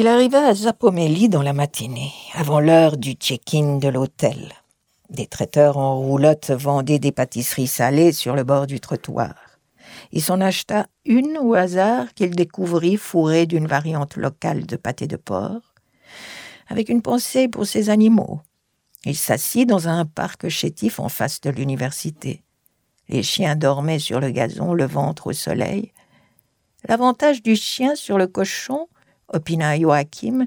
Il arriva à Zapomélie dans la matinée, avant l'heure du check-in de l'hôtel. Des traiteurs en roulotte vendaient des pâtisseries salées sur le bord du trottoir. Il s'en acheta une au hasard qu'il découvrit fourrée d'une variante locale de pâté de porc, avec une pensée pour ses animaux. Il s'assit dans un parc chétif en face de l'université. Les chiens dormaient sur le gazon, le ventre au soleil. L'avantage du chien sur le cochon, opina Joachim,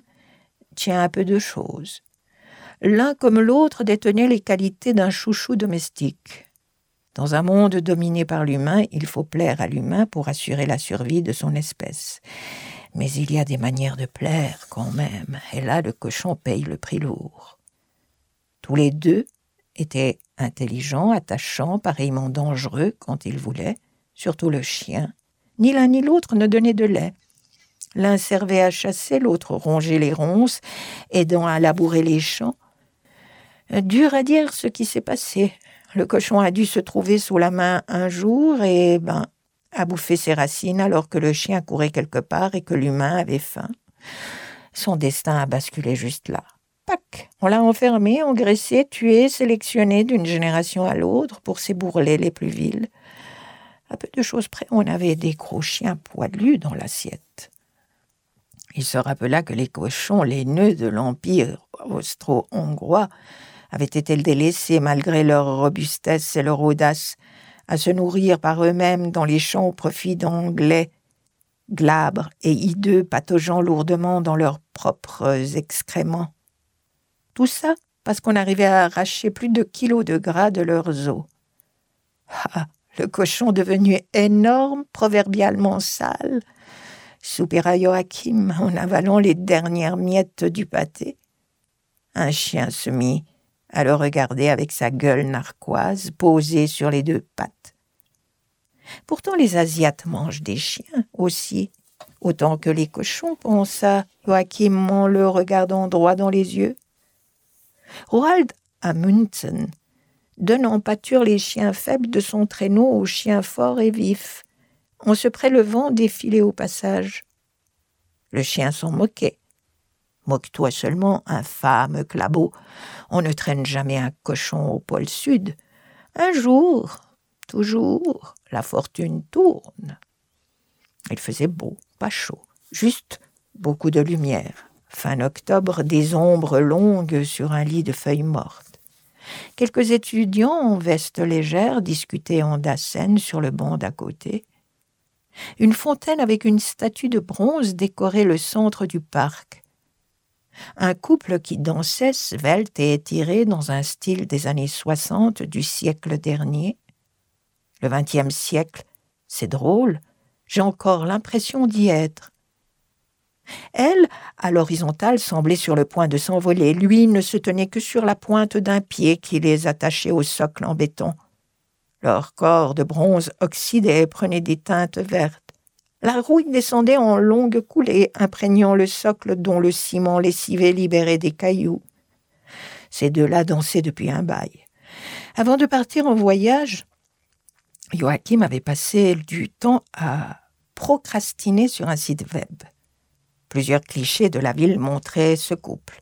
tient à peu de choses. L'un comme l'autre détenait les qualités d'un chouchou domestique. Dans un monde dominé par l'humain, il faut plaire à l'humain pour assurer la survie de son espèce. Mais il y a des manières de plaire quand même, et là le cochon paye le prix lourd. Tous les deux étaient intelligents, attachants, pareillement dangereux quand ils voulaient, surtout le chien. Ni l'un ni l'autre ne donnait de lait. L'un servait à chasser, l'autre rongeait les ronces, aidant à labourer les champs. Dur à dire ce qui s'est passé. Le cochon a dû se trouver sous la main un jour et, ben, a bouffé ses racines alors que le chien courait quelque part et que l'humain avait faim. Son destin a basculé juste là. Pac On l'a enfermé, engraissé, tué, sélectionné d'une génération à l'autre pour ses bourrelets les plus vils. À peu de choses près, on avait des gros chiens poilus dans l'assiette. Il se rappela que les cochons, les nœuds de l'Empire austro-hongrois, avaient été délaissés malgré leur robustesse et leur audace à se nourrir par eux-mêmes dans les champs au profit d'anglais, glabres et hideux pataugeant lourdement dans leurs propres excréments. Tout ça parce qu'on arrivait à arracher plus de kilos de gras de leurs os. Ah, le cochon devenu énorme, proverbialement sale, soupira Joachim en avalant les dernières miettes du pâté. Un chien se mit à le regarder avec sa gueule narquoise posée sur les deux pattes. Pourtant les Asiates mangent des chiens aussi, autant que les cochons, pensa Joachim en le regardant droit dans les yeux. Roald Amundsen donne en pâture les chiens faibles de son traîneau aux chiens forts et vifs, en se prélevant défiler au passage. Le chien s'en moquait. Moque-toi seulement, infâme clabot. On ne traîne jamais un cochon au pôle sud. Un jour, toujours, la fortune tourne. Il faisait beau, pas chaud, juste beaucoup de lumière. Fin octobre, des ombres longues sur un lit de feuilles mortes. Quelques étudiants en veste légère discutaient en dassen sur le banc d'à côté. Une fontaine avec une statue de bronze décorait le centre du parc. Un couple qui dansait svelte et étiré dans un style des années soixante du siècle dernier. Le vingtième siècle, c'est drôle, j'ai encore l'impression d'y être. Elle, à l'horizontale, semblait sur le point de s'envoler. Lui ne se tenait que sur la pointe d'un pied qui les attachait au socle en béton. Leur corps de bronze oxydé prenait des teintes vertes. La rouille descendait en longues coulées, imprégnant le socle dont le ciment lessivé libérait des cailloux. Ces deux-là dansaient depuis un bail. Avant de partir en voyage, Joachim avait passé du temps à procrastiner sur un site web. Plusieurs clichés de la ville montraient ce couple.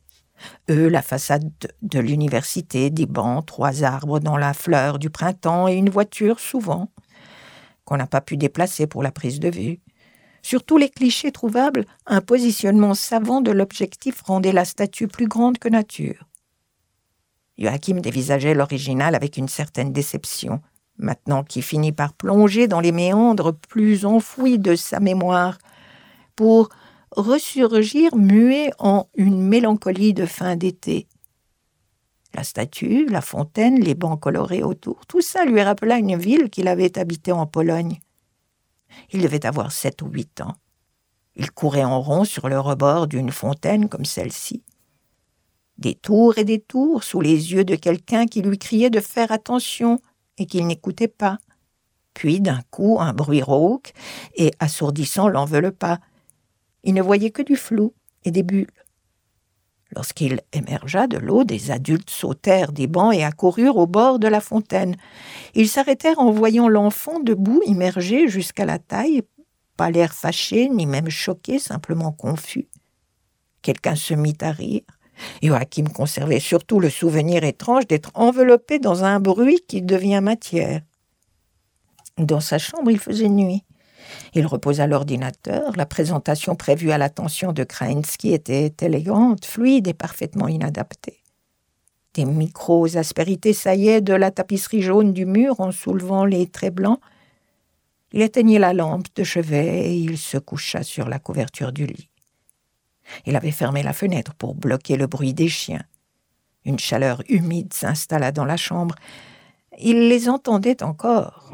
Eux, la façade de l'université, des bancs, trois arbres dans la fleur du printemps et une voiture souvent, qu'on n'a pas pu déplacer pour la prise de vue. Sur tous les clichés trouvables, un positionnement savant de l'objectif rendait la statue plus grande que nature. Joachim dévisageait l'original avec une certaine déception, maintenant qu'il finit par plonger dans les méandres plus enfouis de sa mémoire, pour ressurgir muet en une mélancolie de fin d'été. La statue, la fontaine, les bancs colorés autour, tout ça lui rappela une ville qu'il avait habitée en Pologne. Il devait avoir sept ou huit ans. Il courait en rond sur le rebord d'une fontaine comme celle-ci. Des tours et des tours sous les yeux de quelqu'un qui lui criait de faire attention et qu'il n'écoutait pas. Puis d'un coup un bruit rauque et assourdissant l'enveloppa. Il ne voyait que du flou et des bulles. Lorsqu'il émergea de l'eau, des adultes sautèrent des bancs et accoururent au bord de la fontaine. Ils s'arrêtèrent en voyant l'enfant debout, immergé jusqu'à la taille, pas l'air fâché, ni même choqué, simplement confus. Quelqu'un se mit à rire. Joachim conservait surtout le souvenir étrange d'être enveloppé dans un bruit qui devient matière. Dans sa chambre, il faisait nuit. Il reposa l'ordinateur. La présentation prévue à l'attention de Krainsky était élégante, fluide et parfaitement inadaptée. Des micros-aspérités saillaient de la tapisserie jaune du mur en soulevant les traits blancs. Il éteignit la lampe de chevet et il se coucha sur la couverture du lit. Il avait fermé la fenêtre pour bloquer le bruit des chiens. Une chaleur humide s'installa dans la chambre il les entendait encore.